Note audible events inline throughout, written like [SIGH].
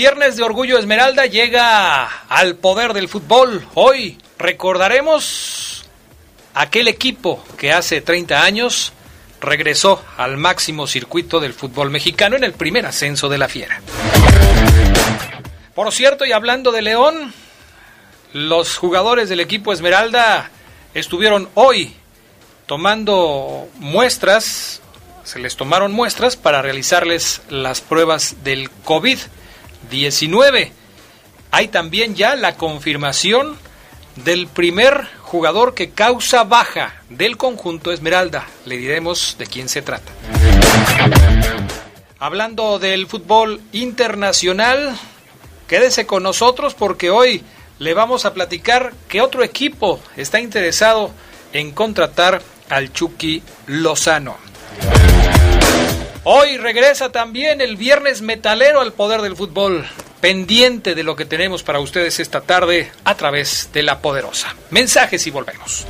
Viernes de Orgullo Esmeralda llega al poder del fútbol. Hoy recordaremos aquel equipo que hace 30 años regresó al máximo circuito del fútbol mexicano en el primer ascenso de la Fiera. Por cierto, y hablando de León, los jugadores del equipo Esmeralda estuvieron hoy tomando muestras, se les tomaron muestras para realizarles las pruebas del COVID. 19. Hay también ya la confirmación del primer jugador que causa baja del conjunto Esmeralda. Le diremos de quién se trata. Hablando del fútbol internacional, quédese con nosotros porque hoy le vamos a platicar que otro equipo está interesado en contratar al Chucky Lozano. Hoy regresa también el viernes metalero al poder del fútbol, pendiente de lo que tenemos para ustedes esta tarde a través de la poderosa. Mensajes y volvemos.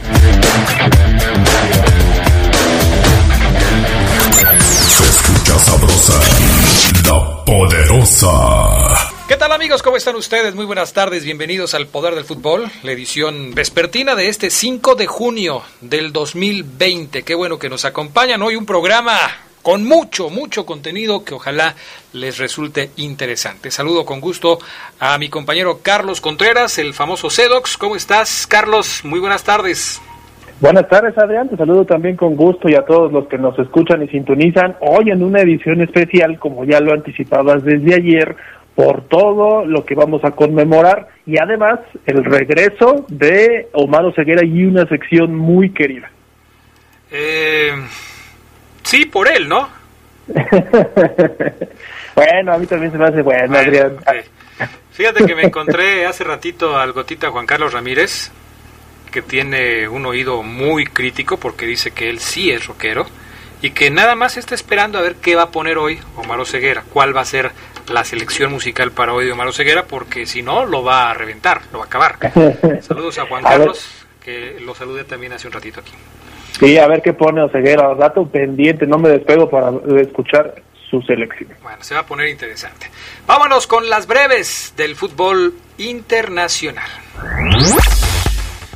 Se escucha sabrosa, la poderosa. ¿Qué tal amigos? ¿Cómo están ustedes? Muy buenas tardes, bienvenidos al Poder del Fútbol, la edición vespertina de este 5 de junio del 2020. Qué bueno que nos acompañan hoy un programa con mucho, mucho contenido que ojalá les resulte interesante. Saludo con gusto a mi compañero Carlos Contreras, el famoso Cedox. ¿Cómo estás, Carlos? Muy buenas tardes. Buenas tardes, Adrián. Te saludo también con gusto y a todos los que nos escuchan y sintonizan hoy en una edición especial, como ya lo anticipabas desde ayer, por todo lo que vamos a conmemorar y además el regreso de Omar Ceguera y una sección muy querida. Eh, sí, por él, ¿no? [LAUGHS] bueno, a mí también se me hace bueno, Bueno, Adrián. ok. Fíjate que me encontré hace ratito al gotita Juan Carlos Ramírez, que tiene un oído muy crítico porque dice que él sí es rockero y que nada más está esperando a ver qué va a poner hoy Omar Ceguera, cuál va a ser la selección musical para hoy de Omar Ceguera, porque si no lo va a reventar, lo va a acabar. [LAUGHS] Saludos a Juan A. Carlos, que lo saludé también hace un ratito aquí. Sí, a ver qué pone Oseguera. Rato pendiente, no me despego para escuchar su selección. Bueno, se va a poner interesante. Vámonos con las breves del fútbol internacional.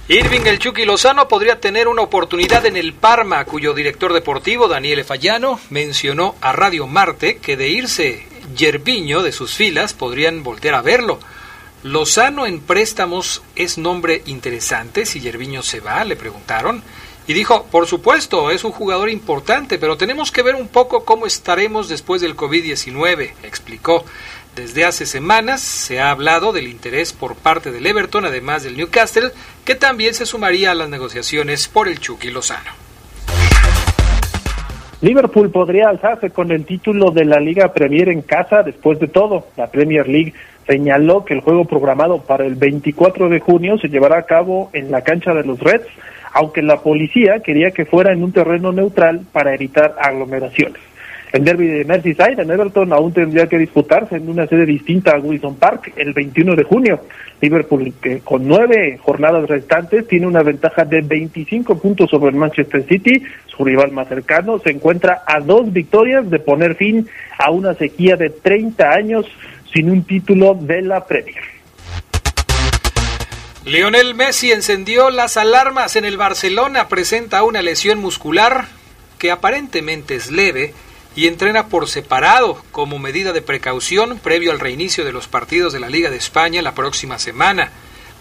Irving El Chucky Lozano podría tener una oportunidad en el Parma, cuyo director deportivo, Daniele Fallano, mencionó a Radio Marte que de irse Yerviño de sus filas podrían voltear a verlo. Lozano en préstamos es nombre interesante si Yerviño se va, le preguntaron. Y dijo, por supuesto, es un jugador importante, pero tenemos que ver un poco cómo estaremos después del COVID-19, explicó. Desde hace semanas se ha hablado del interés por parte del Everton, además del Newcastle, que también se sumaría a las negociaciones por el Chucky Lozano. Liverpool podría alzarse con el título de la Liga Premier en casa después de todo. La Premier League señaló que el juego programado para el 24 de junio se llevará a cabo en la cancha de los Reds, aunque la policía quería que fuera en un terreno neutral para evitar aglomeraciones. El derby de Merseyside en Everton aún tendría que disputarse en una sede distinta a Wilson Park el 21 de junio. Liverpool, con nueve jornadas restantes, tiene una ventaja de 25 puntos sobre el Manchester City, su rival más cercano, se encuentra a dos victorias de poner fin a una sequía de 30 años sin un título de la Premier. Lionel Messi encendió las alarmas en el Barcelona, presenta una lesión muscular que aparentemente es leve y entrena por separado como medida de precaución previo al reinicio de los partidos de la Liga de España la próxima semana.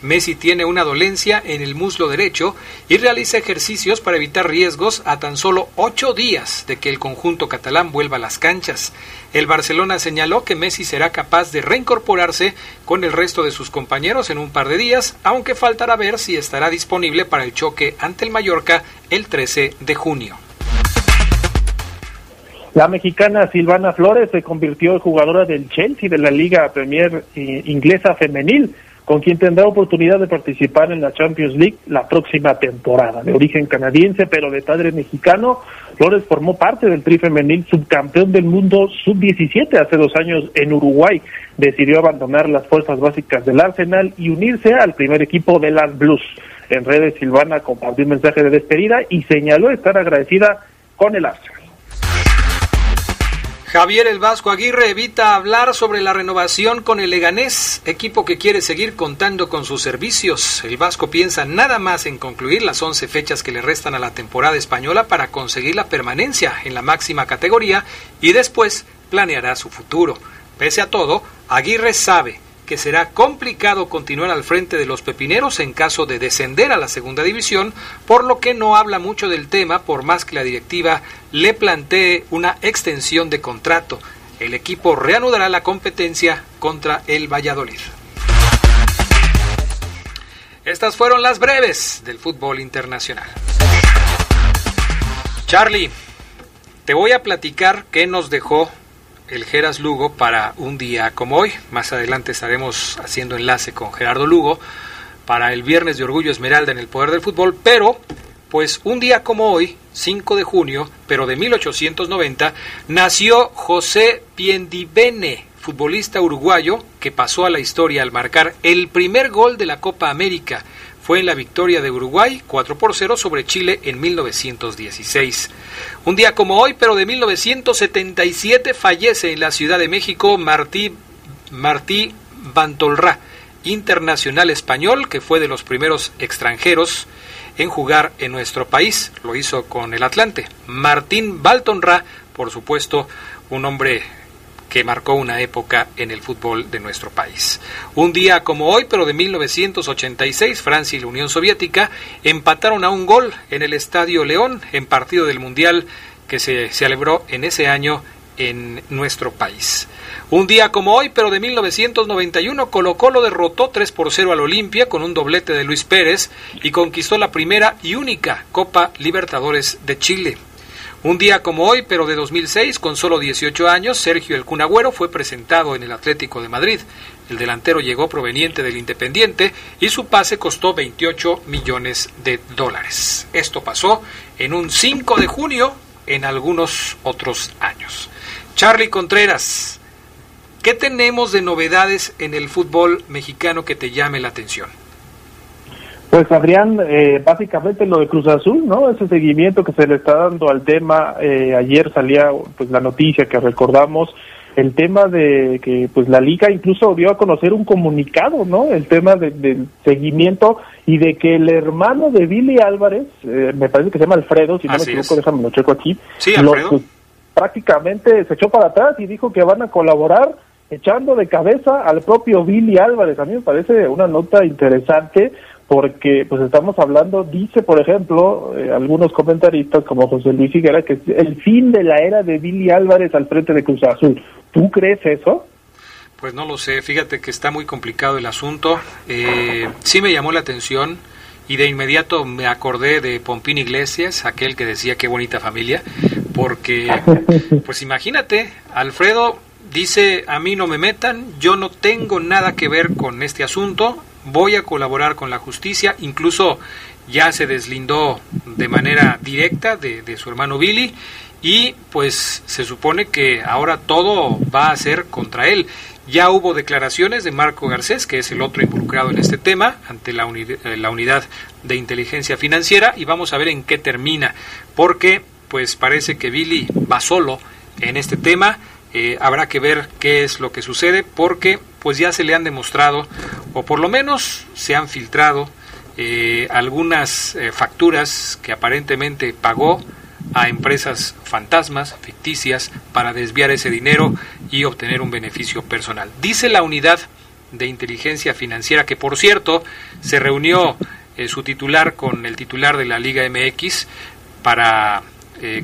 Messi tiene una dolencia en el muslo derecho y realiza ejercicios para evitar riesgos a tan solo ocho días de que el conjunto catalán vuelva a las canchas. El Barcelona señaló que Messi será capaz de reincorporarse con el resto de sus compañeros en un par de días, aunque faltará ver si estará disponible para el choque ante el Mallorca el 13 de junio. La mexicana Silvana Flores se convirtió en jugadora del Chelsea de la Liga Premier eh, Inglesa Femenil con quien tendrá oportunidad de participar en la Champions League la próxima temporada. De origen canadiense, pero de padre mexicano, Flores formó parte del tri femenil subcampeón del mundo sub-17 hace dos años en Uruguay. Decidió abandonar las fuerzas básicas del Arsenal y unirse al primer equipo de las Blues. En redes, Silvana compartió un mensaje de despedida y señaló estar agradecida con el Arsenal. Javier El Vasco Aguirre evita hablar sobre la renovación con el Leganés, equipo que quiere seguir contando con sus servicios. El Vasco piensa nada más en concluir las 11 fechas que le restan a la temporada española para conseguir la permanencia en la máxima categoría y después planeará su futuro. Pese a todo, Aguirre sabe que será complicado continuar al frente de los pepineros en caso de descender a la segunda división, por lo que no habla mucho del tema por más que la directiva le plantee una extensión de contrato. El equipo reanudará la competencia contra el Valladolid. Estas fueron las breves del fútbol internacional. Charlie, te voy a platicar qué nos dejó el Geras Lugo para un día como hoy. Más adelante estaremos haciendo enlace con Gerardo Lugo para el Viernes de Orgullo Esmeralda en el Poder del Fútbol, pero pues un día como hoy, 5 de junio, pero de 1890, nació José Piendibene, futbolista uruguayo que pasó a la historia al marcar el primer gol de la Copa América fue en la victoria de Uruguay 4 por 0 sobre Chile en 1916. Un día como hoy, pero de 1977, fallece en la Ciudad de México Martí, Martí Bantolrá, internacional español que fue de los primeros extranjeros en jugar en nuestro país. Lo hizo con el Atlante. Martín Baltonra, por supuesto, un hombre que marcó una época en el fútbol de nuestro país. Un día como hoy, pero de 1986, Francia y la Unión Soviética empataron a un gol en el Estadio León en partido del Mundial que se celebró en ese año en nuestro país. Un día como hoy, pero de 1991, Colo Colo derrotó 3 por 0 al Olimpia con un doblete de Luis Pérez y conquistó la primera y única Copa Libertadores de Chile. Un día como hoy, pero de 2006, con solo 18 años, Sergio El Cunagüero fue presentado en el Atlético de Madrid. El delantero llegó proveniente del Independiente y su pase costó 28 millones de dólares. Esto pasó en un 5 de junio en algunos otros años. Charlie Contreras, ¿qué tenemos de novedades en el fútbol mexicano que te llame la atención? Pues Adrián, eh, básicamente lo de Cruz Azul, ¿no? Ese seguimiento que se le está dando al tema, eh, ayer salía pues la noticia que recordamos, el tema de que pues la liga incluso dio a conocer un comunicado, ¿no? El tema del seguimiento y de que el hermano de Billy Álvarez, eh, me parece que se llama Alfredo, si no me equivoco, déjame lo checo aquí, sí, Alfredo. pues, prácticamente se echó para atrás y dijo que van a colaborar echando de cabeza al propio Billy Álvarez. A mí me parece una nota interesante porque pues estamos hablando, dice por ejemplo eh, algunos comentaristas como José Luis Higuera, que es el fin de la era de Billy Álvarez al frente de Cruz Azul. ¿Tú crees eso? Pues no lo sé, fíjate que está muy complicado el asunto. Eh, sí me llamó la atención y de inmediato me acordé de Pompín Iglesias, aquel que decía qué bonita familia, porque [LAUGHS] pues imagínate, Alfredo dice a mí no me metan, yo no tengo nada que ver con este asunto, voy a colaborar con la justicia, incluso ya se deslindó de manera directa de, su hermano Billy y pues se supone que ahora todo va a ser contra él. Ya hubo declaraciones de Marco Garcés, que es el otro involucrado en este tema, ante la, eh, la unidad de inteligencia financiera, y vamos a ver en qué termina, porque pues parece que Billy va solo en este tema. Eh, habrá que ver qué es lo que sucede, porque pues ya se le han demostrado, o por lo menos se han filtrado, eh, algunas eh, facturas que aparentemente pagó a empresas fantasmas, ficticias, para desviar ese dinero y obtener un beneficio personal. Dice la unidad de Inteligencia Financiera, que por cierto se reunió su titular con el titular de la Liga MX para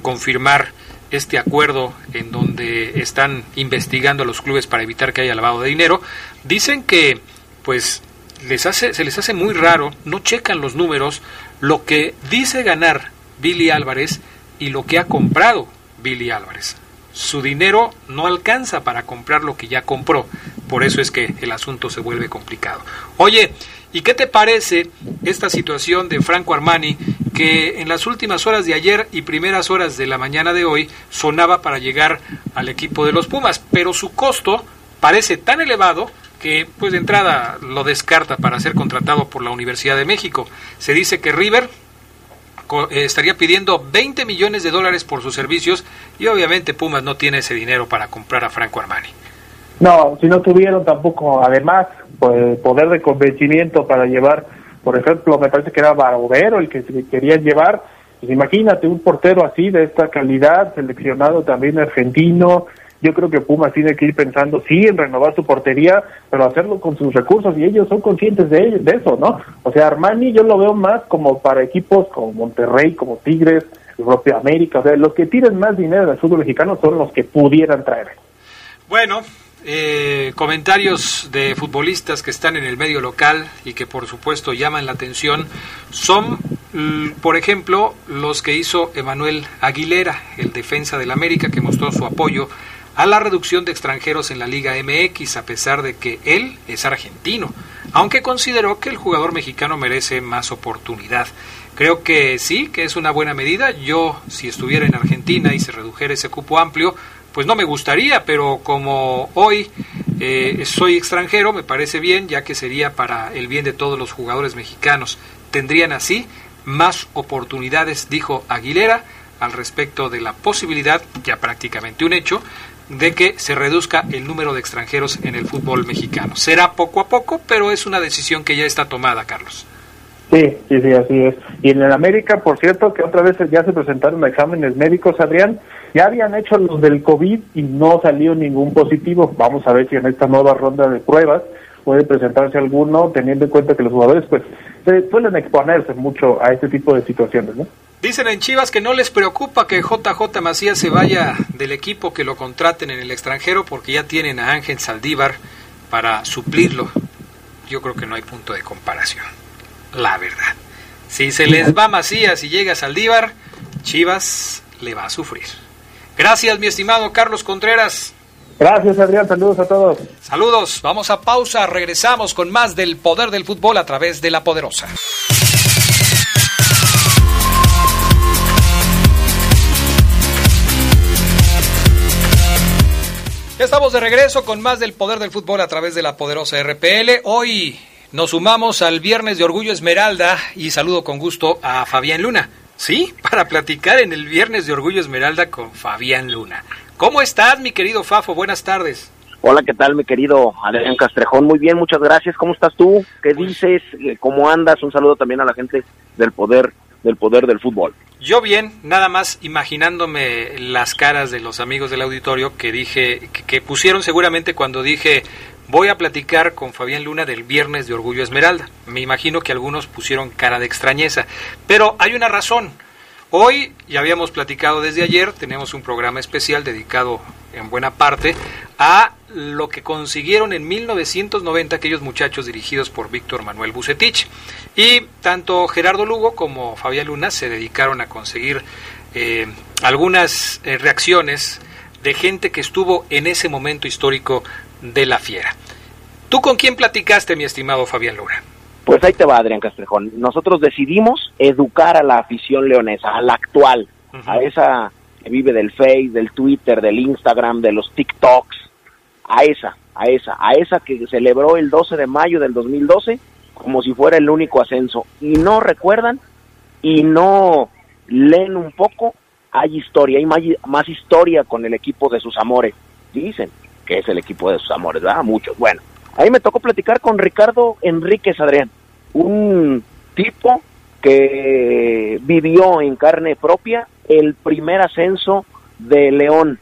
confirmar este acuerdo en donde están investigando a los clubes para evitar que haya lavado de dinero, dicen que pues les hace, se les hace muy raro, no checan los números, lo que dice ganar Billy Álvarez y lo que ha comprado Billy Álvarez. Su dinero no alcanza para comprar lo que ya compró, por eso es que el asunto se vuelve complicado. Oye, ¿y qué te parece esta situación de Franco Armani que en las últimas horas de ayer y primeras horas de la mañana de hoy sonaba para llegar al equipo de los Pumas, pero su costo parece tan elevado que pues de entrada lo descarta para ser contratado por la Universidad de México. Se dice que River eh, estaría pidiendo 20 millones de dólares por sus servicios y obviamente Pumas no tiene ese dinero para comprar a Franco Armani. No, si no tuvieron tampoco, además, pues, poder de convencimiento para llevar, por ejemplo, me parece que era Barovero el que querían llevar, pues imagínate un portero así de esta calidad, seleccionado también argentino, yo creo que Pumas tiene que ir pensando, sí, en renovar su portería, pero hacerlo con sus recursos y ellos son conscientes de, de eso, ¿no? O sea, Armani yo lo veo más como para equipos como Monterrey, como Tigres, el propio América, o sea, los que tienen más dinero del fútbol mexicano son los que pudieran traer. Bueno, eh, comentarios de futbolistas que están en el medio local y que por supuesto llaman la atención son, por ejemplo, los que hizo Emanuel Aguilera, el defensa del América, que mostró su apoyo a la reducción de extranjeros en la Liga MX, a pesar de que él es argentino, aunque consideró que el jugador mexicano merece más oportunidad. Creo que sí, que es una buena medida. Yo, si estuviera en Argentina y se redujera ese cupo amplio, pues no me gustaría, pero como hoy eh, soy extranjero, me parece bien, ya que sería para el bien de todos los jugadores mexicanos. Tendrían así más oportunidades, dijo Aguilera, al respecto de la posibilidad, ya prácticamente un hecho, de que se reduzca el número de extranjeros en el fútbol mexicano. Será poco a poco, pero es una decisión que ya está tomada, Carlos. Sí, sí, sí, así es. Y en el América, por cierto, que otra vez ya se presentaron exámenes médicos, Adrián, ya habían hecho los del COVID y no salió ningún positivo. Vamos a ver si en esta nueva ronda de pruebas puede presentarse alguno, teniendo en cuenta que los jugadores pues suelen exponerse mucho a este tipo de situaciones, ¿no? Dicen en Chivas que no les preocupa que JJ Macías se vaya del equipo, que lo contraten en el extranjero, porque ya tienen a Ángel Saldívar para suplirlo. Yo creo que no hay punto de comparación, la verdad. Si se les va Macías y llega Saldívar, Chivas le va a sufrir. Gracias, mi estimado Carlos Contreras. Gracias, Adrián. Saludos a todos. Saludos. Vamos a pausa. Regresamos con más del poder del fútbol a través de la poderosa. Ya estamos de regreso con más del poder del fútbol a través de la poderosa RPL. Hoy nos sumamos al Viernes de Orgullo Esmeralda y saludo con gusto a Fabián Luna. Sí, para platicar en el Viernes de Orgullo Esmeralda con Fabián Luna. ¿Cómo estás, mi querido Fafo? Buenas tardes. Hola, ¿qué tal, mi querido Adrián Castrejón? Muy bien, muchas gracias. ¿Cómo estás tú? ¿Qué pues dices? ¿Cómo andas? Un saludo también a la gente del poder del poder del fútbol. Yo bien, nada más imaginándome las caras de los amigos del auditorio que dije, que, pusieron seguramente cuando dije voy a platicar con Fabián Luna del viernes de Orgullo Esmeralda. Me imagino que algunos pusieron cara de extrañeza, pero hay una razón. Hoy, ya habíamos platicado desde ayer, tenemos un programa especial dedicado en buena parte a lo que consiguieron en 1990 aquellos muchachos dirigidos por Víctor Manuel Bucetich. Y tanto Gerardo Lugo como Fabián Luna se dedicaron a conseguir eh, algunas eh, reacciones de gente que estuvo en ese momento histórico de la fiera. ¿Tú con quién platicaste, mi estimado Fabián Luna? Pues ahí te va, Adrián Castrejón. Nosotros decidimos educar a la afición leonesa, a la actual, a esa que vive del Face, del Twitter, del Instagram, de los TikToks, a esa, a esa, a esa que celebró el 12 de mayo del 2012 como si fuera el único ascenso. Y no recuerdan y no leen un poco, hay historia, hay más, más historia con el equipo de sus amores. Dicen que es el equipo de sus amores, ¿verdad? Muchos. Bueno, ahí me tocó platicar con Ricardo Enríquez Adrián, un tipo que vivió en carne propia el primer ascenso de León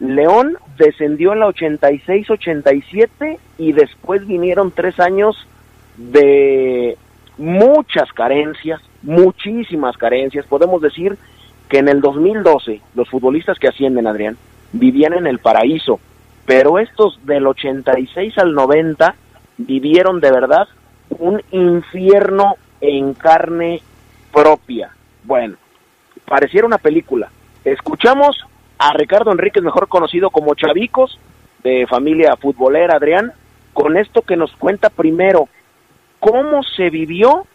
León descendió en la 86-87 y después vinieron tres años de muchas carencias, muchísimas carencias. Podemos decir que en el 2012 los futbolistas que ascienden, Adrián, vivían en el paraíso, pero estos del 86 al 90 vivieron de verdad un infierno en carne propia. Bueno, pareciera una película. Escuchamos a Ricardo Enríquez, mejor conocido como Chavicos, de familia futbolera, Adrián, con esto que nos cuenta primero cómo se vivió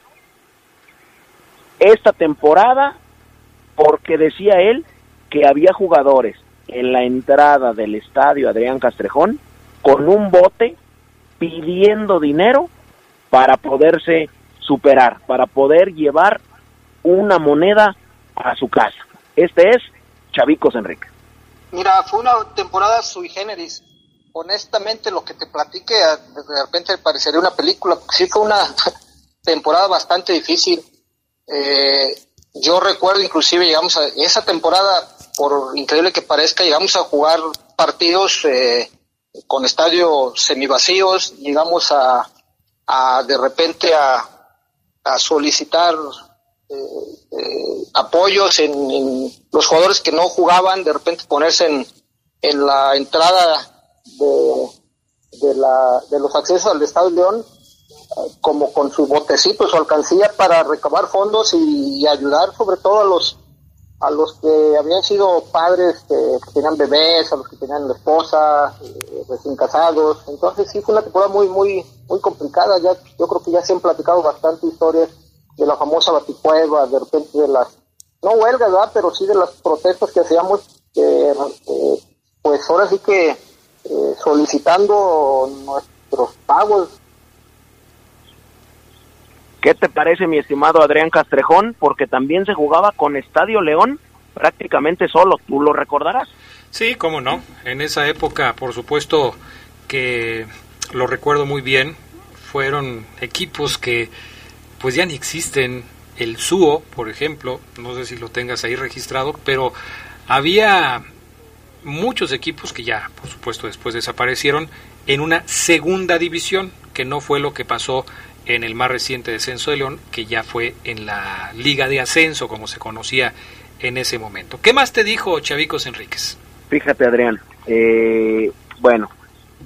esta temporada, porque decía él que había jugadores en la entrada del estadio Adrián Castrejón con un bote pidiendo dinero para poderse superar, para poder llevar una moneda a su casa. Este es Chavicos Enrique. Mira, fue una temporada sui generis. Honestamente, lo que te platique, de repente parecería una película, sí fue una [LAUGHS] temporada bastante difícil. Eh, yo recuerdo, inclusive, llegamos a esa temporada, por increíble que parezca, llegamos a jugar partidos eh, con estadios semivacíos, llegamos a, a de repente a, a solicitar eh, eh, apoyos en, los jugadores que no jugaban, de repente ponerse en, en la entrada de, de, la, de los accesos al Estado de León como con su botecito, su alcancía para recabar fondos y, ayudar sobre todo a los a los que habían sido padres que, tenían bebés, a los que tenían esposa, eh, recién casados. Entonces sí fue una temporada muy, muy, muy complicada. Ya, yo creo que ya se han platicado bastante historias de la famosa baticueva, de repente de las, no huelgas, ¿verdad? Pero sí de las protestas que hacíamos, eh, pues ahora sí que eh, solicitando nuestros pagos. ¿Qué te parece, mi estimado Adrián Castrejón? Porque también se jugaba con Estadio León prácticamente solo, tú lo recordarás. Sí, cómo no. En esa época, por supuesto que lo recuerdo muy bien, fueron equipos que pues ya ni existen. El SUO, por ejemplo, no sé si lo tengas ahí registrado, pero había muchos equipos que ya, por supuesto, después desaparecieron en una segunda división, que no fue lo que pasó en el más reciente descenso de León, que ya fue en la Liga de Ascenso, como se conocía en ese momento. ¿Qué más te dijo Chavicos Enríquez? Fíjate, Adrián. Eh, bueno,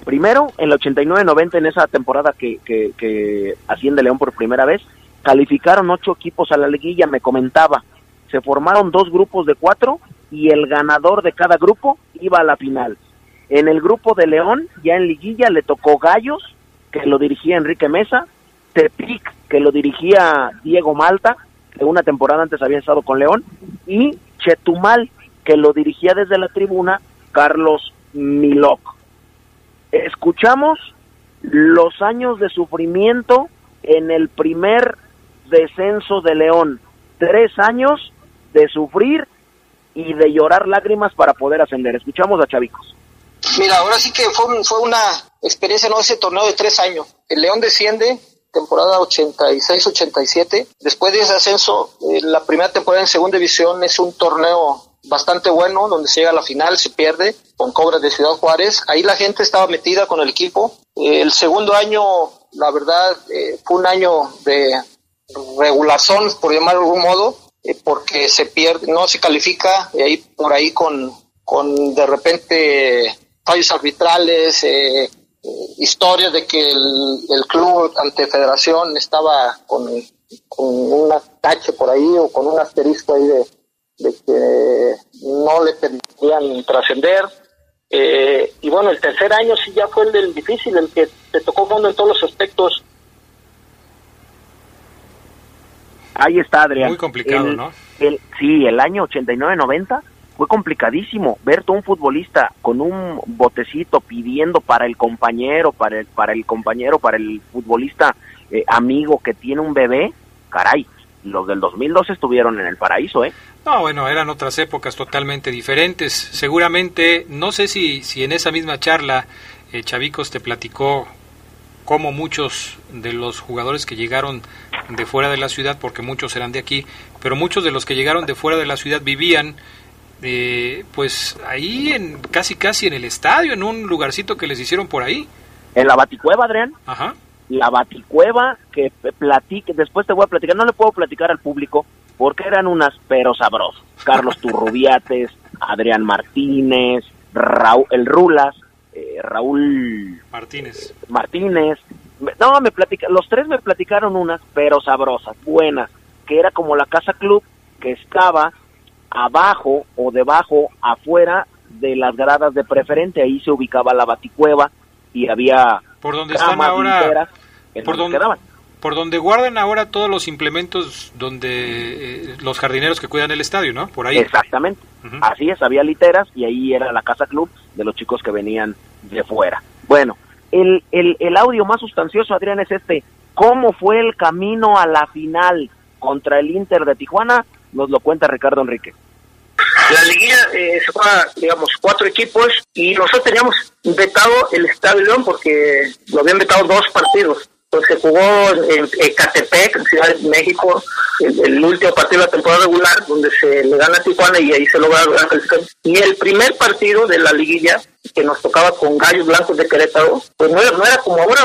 primero, en el 89-90, en esa temporada que, que, que asciende León por primera vez, Calificaron ocho equipos a la liguilla, me comentaba. Se formaron dos grupos de cuatro y el ganador de cada grupo iba a la final. En el grupo de León, ya en liguilla, le tocó Gallos, que lo dirigía Enrique Mesa, Tepic, que lo dirigía Diego Malta, que una temporada antes había estado con León, y Chetumal, que lo dirigía desde la tribuna Carlos Miloc. Escuchamos los años de sufrimiento en el primer descenso de León. Tres años de sufrir y de llorar lágrimas para poder ascender. Escuchamos a Chavicos. Mira, ahora sí que fue, fue una experiencia, no ese torneo de tres años. El León desciende, temporada 86-87. Después de ese ascenso, eh, la primera temporada en segunda división es un torneo bastante bueno, donde se llega a la final, se pierde con Cobras de Ciudad Juárez. Ahí la gente estaba metida con el equipo. Eh, el segundo año, la verdad, eh, fue un año de regulación, por llamarlo de algún modo, eh, porque se pierde, no se califica, y ahí por ahí con, con de repente fallos arbitrales, eh, historias de que el, el, club ante federación estaba con, con un tache por ahí o con un asterisco ahí de, de que no le permitían trascender. y bueno, el tercer año sí ya fue el del difícil, el que te tocó fondo en todos los aspectos Ahí está, Adrián. Muy complicado, ¿no? El, sí, el año 89-90 fue complicadísimo ver a un futbolista con un botecito pidiendo para el compañero, para el, para el compañero, para el futbolista eh, amigo que tiene un bebé. Caray, los del 2002 estuvieron en el paraíso, ¿eh? No, bueno, eran otras épocas totalmente diferentes. Seguramente, no sé si, si en esa misma charla eh, Chavicos te platicó como muchos de los jugadores que llegaron de fuera de la ciudad, porque muchos eran de aquí, pero muchos de los que llegaron de fuera de la ciudad vivían eh, pues ahí en casi casi en el estadio, en un lugarcito que les hicieron por ahí. En la Baticueva, Adrián. Ajá. La Baticueva que platique, después te voy a platicar, no le puedo platicar al público porque eran unas pero sabrosos. Carlos [LAUGHS] Turrubiates, Adrián Martínez, Raúl, el Rulas, eh, Raúl Martínez. Martínez. No, me platica, los tres me platicaron unas pero sabrosas, buenas, que era como la casa club que estaba abajo o debajo, afuera de las gradas de preferente, ahí se ubicaba la baticueva y había por donde están ahora por donde, por donde guardan ahora todos los implementos donde eh, los jardineros que cuidan el estadio, ¿no? Por ahí. Exactamente. Así es, había literas y ahí era la casa club de los chicos que venían de fuera. Bueno, el, el, el audio más sustancioso, Adrián, es este. ¿Cómo fue el camino a la final contra el Inter de Tijuana? Nos lo cuenta Ricardo Enrique. La liguilla eh, se juega, digamos, cuatro equipos y nosotros teníamos vetado el Estadio León porque lo habían vetado dos partidos pues se jugó en Ecatepec, en Ciudad de México, el, último partido de la temporada regular, donde se le gana a Tijuana y ahí se logra la Y el primer partido de la liguilla, que nos tocaba con Gallos Blancos de Querétaro, pues no era, como ahora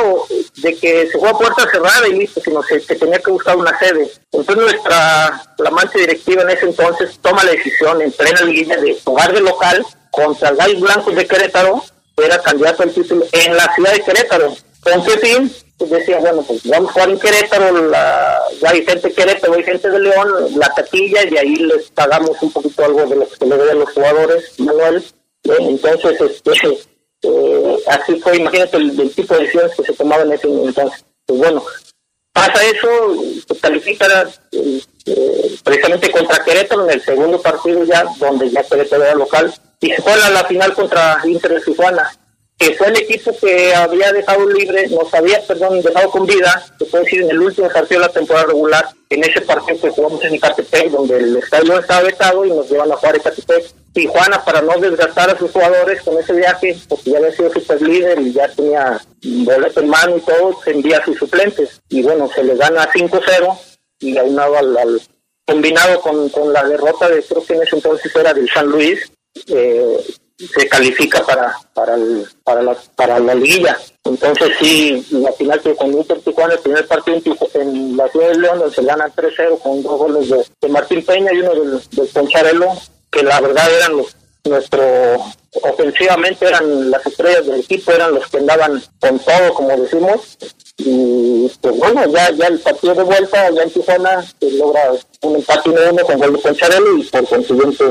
de que se juega puerta cerrada y listo, sino que, que tenía que buscar una sede. Entonces nuestra flamante directiva en ese entonces toma la decisión en plena liguilla de jugar de local contra Gallos Blancos de Querétaro, era candidato al título en la ciudad de Querétaro. ¿Con qué fin? Pues decía, bueno, pues vamos a jugar en Querétaro, la, hay gente de Querétaro, hay gente de León, la taquilla, y ahí les pagamos un poquito algo de lo que le a los jugadores, Manuel. Entonces, este, eh, así fue, imagínate el, tipo de decisiones que se tomaban en ese entonces. Pues bueno, pasa eso, se califica eh, precisamente contra Querétaro en el segundo partido ya, donde ya Querétaro era local, y se juega la final contra Inter de Tijuana que fue el equipo que había dejado libre, nos había, perdón, dejado con vida, se puede decir, en el último partido de la temporada regular, en ese partido que jugamos en Icatepec, donde el estadio estaba vetado y nos llevan a jugar Icatepec. Tijuana, para no desgastar a sus jugadores con ese viaje, porque ya había sido super líder y ya tenía boleto en mano y todo, se envía a sus suplentes. Y bueno, se le gana 5-0 y aunado al, al combinado con, con la derrota de, creo que en ese entonces era del San Luis, eh, se califica para para el, para la para la liguilla entonces sí la final que con Inter Tijuana el primer partido en, la ciudad de León donde se gana 3-0 con dos goles de, Martín Peña y uno del, del Poncharelo que la verdad eran los nuestro ofensivamente eran las estrellas del equipo eran los que andaban con todo como decimos. Y pues bueno ya ya el partido de vuelta ya en Tijuana se logra un empate 1-1 con gol de y por consiguiente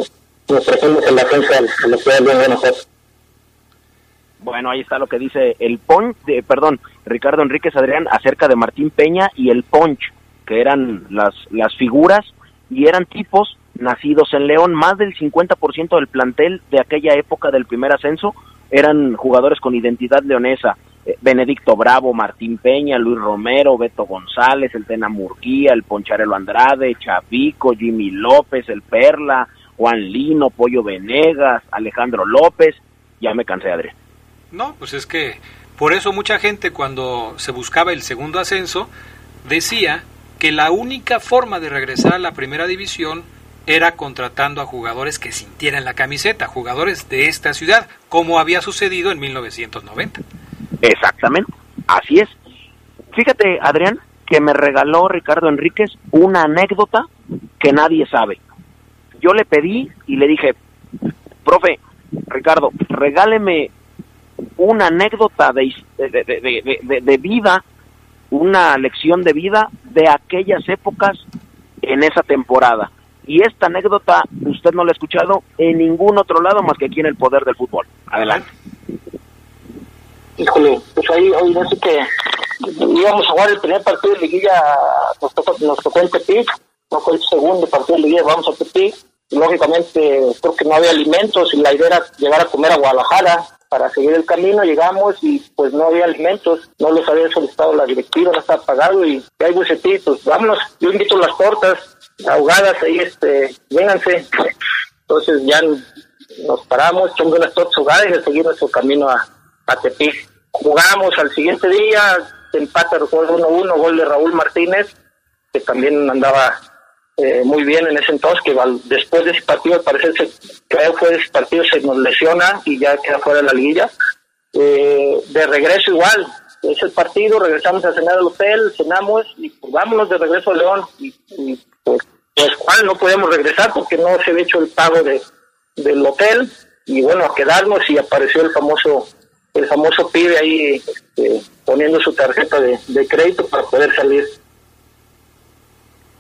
bueno, ahí está lo que dice el Ponch, perdón, Ricardo Enríquez Adrián acerca de Martín Peña y el Ponch, que eran las, las figuras y eran tipos nacidos en León, más del 50% del plantel de aquella época del primer ascenso eran jugadores con identidad leonesa. Eh, Benedicto Bravo, Martín Peña, Luis Romero, Beto González, el Tena Murguía, el Poncharelo Andrade, Chavico, Jimmy López, el Perla, Juan Lino, Pollo Venegas, Alejandro López, ya me cansé, Adrián. No, pues es que por eso mucha gente cuando se buscaba el segundo ascenso decía que la única forma de regresar a la primera división era contratando a jugadores que sintieran la camiseta, jugadores de esta ciudad, como había sucedido en 1990. Exactamente, así es. Fíjate, Adrián, que me regaló Ricardo Enríquez una anécdota que nadie sabe yo le pedí y le dije, profe, Ricardo, regáleme una anécdota de, de, vida, una lección de vida de aquellas épocas en esa temporada. Y esta anécdota usted no la ha escuchado en ningún otro lado más que aquí en el poder del fútbol. Adelante. Híjole, pues ahí, hoy sé que íbamos a jugar el primer partido de liguilla, nos tocó, nos tocó en Tepic, no fue el segundo partido de liguilla, vamos a Tepic, lógicamente creo que no había alimentos y la idea era llegar a comer a Guadalajara para seguir el camino, llegamos y pues no había alimentos, no los había solicitado la directiva, no estaba pagado y hay bucetitos, vámonos, yo invito las tortas ahogadas ahí, este, vénganse. Entonces ya nos paramos, echamos unas tortas ahogadas y seguimos nuestro camino a, a Tepic. Jugamos al siguiente día, empate, recuerdo 1-1, gol de Raúl Martínez, que también andaba eh, muy bien en ese entonces, que después de ese partido, al parecer, se, creo fue ese partido, se nos lesiona y ya queda fuera de la liguilla. Eh, de regreso igual, ese partido, regresamos a cenar al hotel, cenamos y pues, vámonos de regreso a León. Y, pues, pues cuál no podemos regresar porque no se había hecho el pago de, del hotel y bueno, a quedarnos y apareció el famoso el famoso pibe ahí este, poniendo su tarjeta de, de crédito para poder salir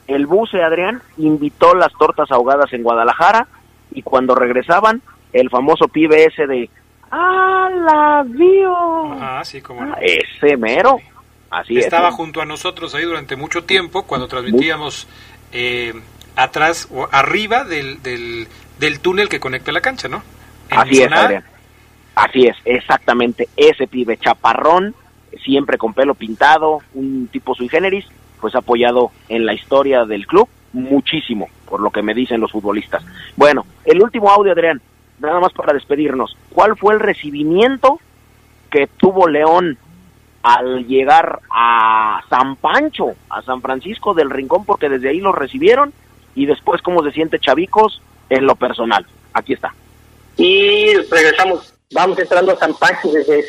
el buce Adrián invitó las tortas ahogadas en Guadalajara y cuando regresaban, el famoso pibe ese de ¡Ah, la vio! Ah, sí, como Ese mero. Así Estaba junto a nosotros ahí durante mucho tiempo cuando transmitíamos eh, atrás o arriba del, del, del, túnel que conecta la cancha, ¿no? Así es, Adrián. Así es, exactamente. Ese pibe chaparrón, siempre con pelo pintado, un tipo sui generis, pues ha apoyado en la historia del club muchísimo, por lo que me dicen los futbolistas. Bueno, el último audio, Adrián, nada más para despedirnos. ¿Cuál fue el recibimiento que tuvo León al llegar a San Pancho, a San Francisco del Rincón, porque desde ahí lo recibieron, y después cómo se siente Chavicos en lo personal? Aquí está. Y regresamos, vamos entrando a San Pancho desde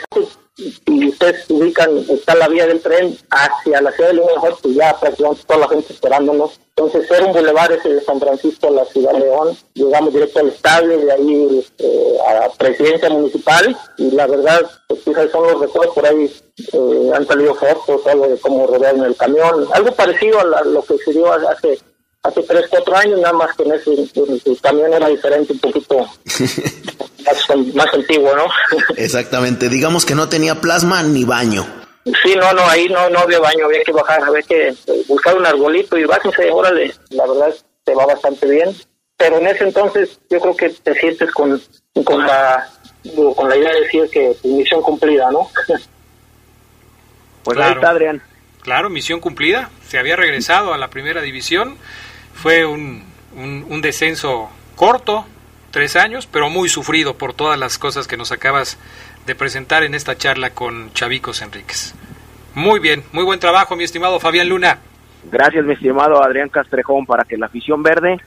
y ustedes ubican, está la vía del tren hacia la ciudad de León, pues ya prácticamente toda la gente esperándonos. Entonces era un bulevar ese de San Francisco a la ciudad de León, llegamos directo al estadio, de ahí eh, a la presidencia municipal y la verdad, pues son los recuerdos por ahí, eh, han salido fotos, algo de cómo rodearon el camión, algo parecido a lo que se dio hace hace 3, 4 años, nada más que en ese, el camión era diferente, un poquito [LAUGHS] más, antiguo, ¿no? Exactamente, digamos que no tenía plasma ni baño. Sí, no, no, ahí no, no había baño, había que bajar, había que buscar un arbolito y bájense, órale, la verdad te va bastante bien. Pero en ese entonces yo creo que te sientes con, con la con la idea de decir que misión cumplida, ¿no? [LAUGHS] Pues ahí está, Adrián. Claro, misión cumplida. Se había regresado a la primera división. Fue un, un, un descenso corto, tres años, pero muy sufrido por todas las cosas que nos acabas de presentar en esta charla con Chavicos Enríquez. Muy bien, muy buen trabajo, mi estimado Fabián Luna. Gracias, mi estimado Adrián Castrejón, para que la afición verde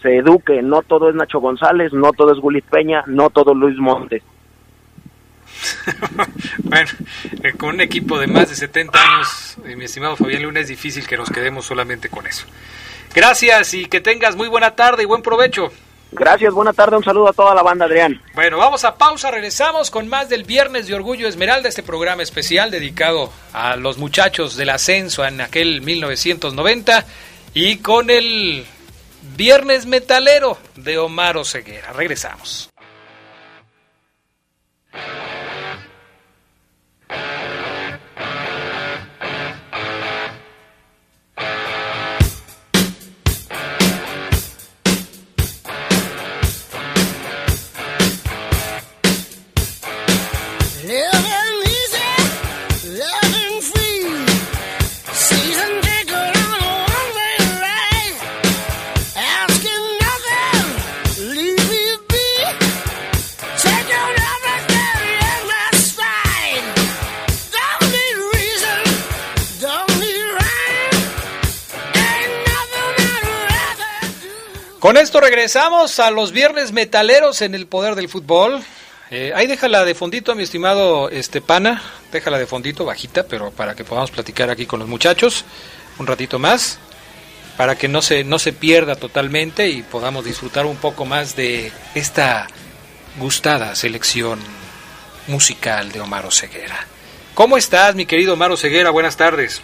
se eduque. No todo es Nacho González, no todo es Gulit Peña, no todo es Luis Montes. [LAUGHS] bueno, eh, con un equipo de más de 70 años, eh, mi estimado Fabián Luna, es difícil que nos quedemos solamente con eso. Gracias y que tengas muy buena tarde y buen provecho. Gracias, buena tarde, un saludo a toda la banda, Adrián. Bueno, vamos a pausa, regresamos con más del Viernes de Orgullo Esmeralda, este programa especial dedicado a los muchachos del ascenso en aquel 1990 y con el Viernes Metalero de Omar Oseguera. Regresamos. Con esto regresamos a los viernes metaleros en el poder del fútbol. Eh, ahí déjala de fondito, mi estimado Estepana. Déjala de fondito, bajita, pero para que podamos platicar aquí con los muchachos un ratito más. Para que no se, no se pierda totalmente y podamos disfrutar un poco más de esta gustada selección musical de Omar Ceguera. ¿Cómo estás, mi querido Omar Ceguera? Buenas tardes.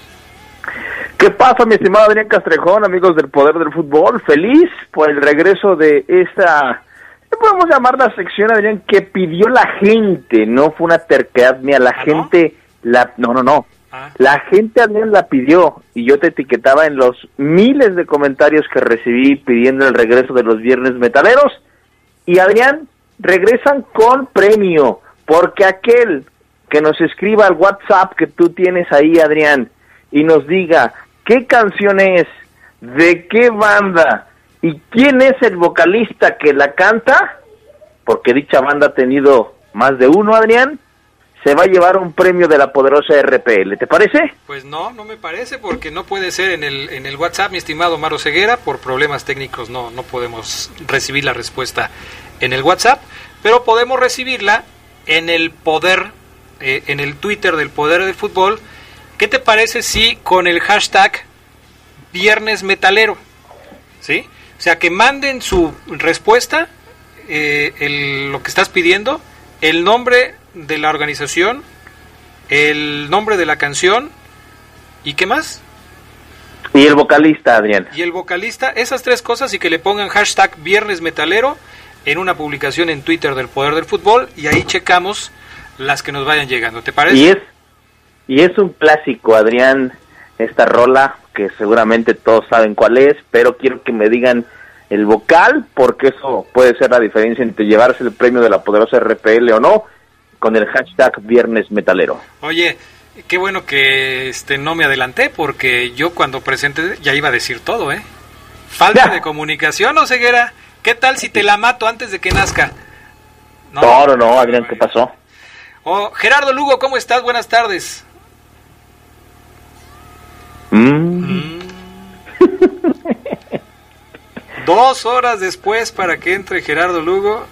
¿Qué pasa, mi estimado Adrián Castrejón, amigos del Poder del Fútbol? Feliz por el regreso de esta, ¿qué podemos llamar la sección, Adrián, que pidió la gente? No fue una terquedad mía, la ¿Ah, gente, la, no, no, no. Ah. La gente, Adrián, la pidió y yo te etiquetaba en los miles de comentarios que recibí pidiendo el regreso de los viernes metaleros. Y Adrián, regresan con premio, porque aquel que nos escriba al WhatsApp que tú tienes ahí, Adrián, y nos diga qué canción es, de qué banda y quién es el vocalista que la canta, porque dicha banda ha tenido más de uno, Adrián, se va a llevar un premio de la poderosa RPL. ¿Te parece? Pues no, no me parece porque no puede ser en el, en el WhatsApp, mi estimado Maro Ceguera, por problemas técnicos no, no podemos recibir la respuesta en el WhatsApp, pero podemos recibirla en el poder, eh, en el Twitter del Poder del Fútbol. ¿Qué te parece si con el hashtag Viernes Metalero? ¿Sí? O sea, que manden su respuesta, eh, el, lo que estás pidiendo, el nombre de la organización, el nombre de la canción y qué más. Y el vocalista, Adrián. Y el vocalista, esas tres cosas y que le pongan hashtag Viernes Metalero en una publicación en Twitter del Poder del Fútbol y ahí checamos las que nos vayan llegando. ¿Te parece? Y es, y es un clásico, Adrián, esta rola que seguramente todos saben cuál es, pero quiero que me digan el vocal porque eso puede ser la diferencia entre llevarse el premio de la poderosa RPL o no con el hashtag Viernes Metalero. Oye, qué bueno que este no me adelanté porque yo cuando presenté ya iba a decir todo, ¿eh? Falta de comunicación o ceguera. ¿Qué tal si te la mato antes de que nazca? No, no, no, Adrián, ¿qué pasó? Oh, Gerardo Lugo, ¿cómo estás? Buenas tardes. Mm. [LAUGHS] Dos horas después para que entre Gerardo Lugo,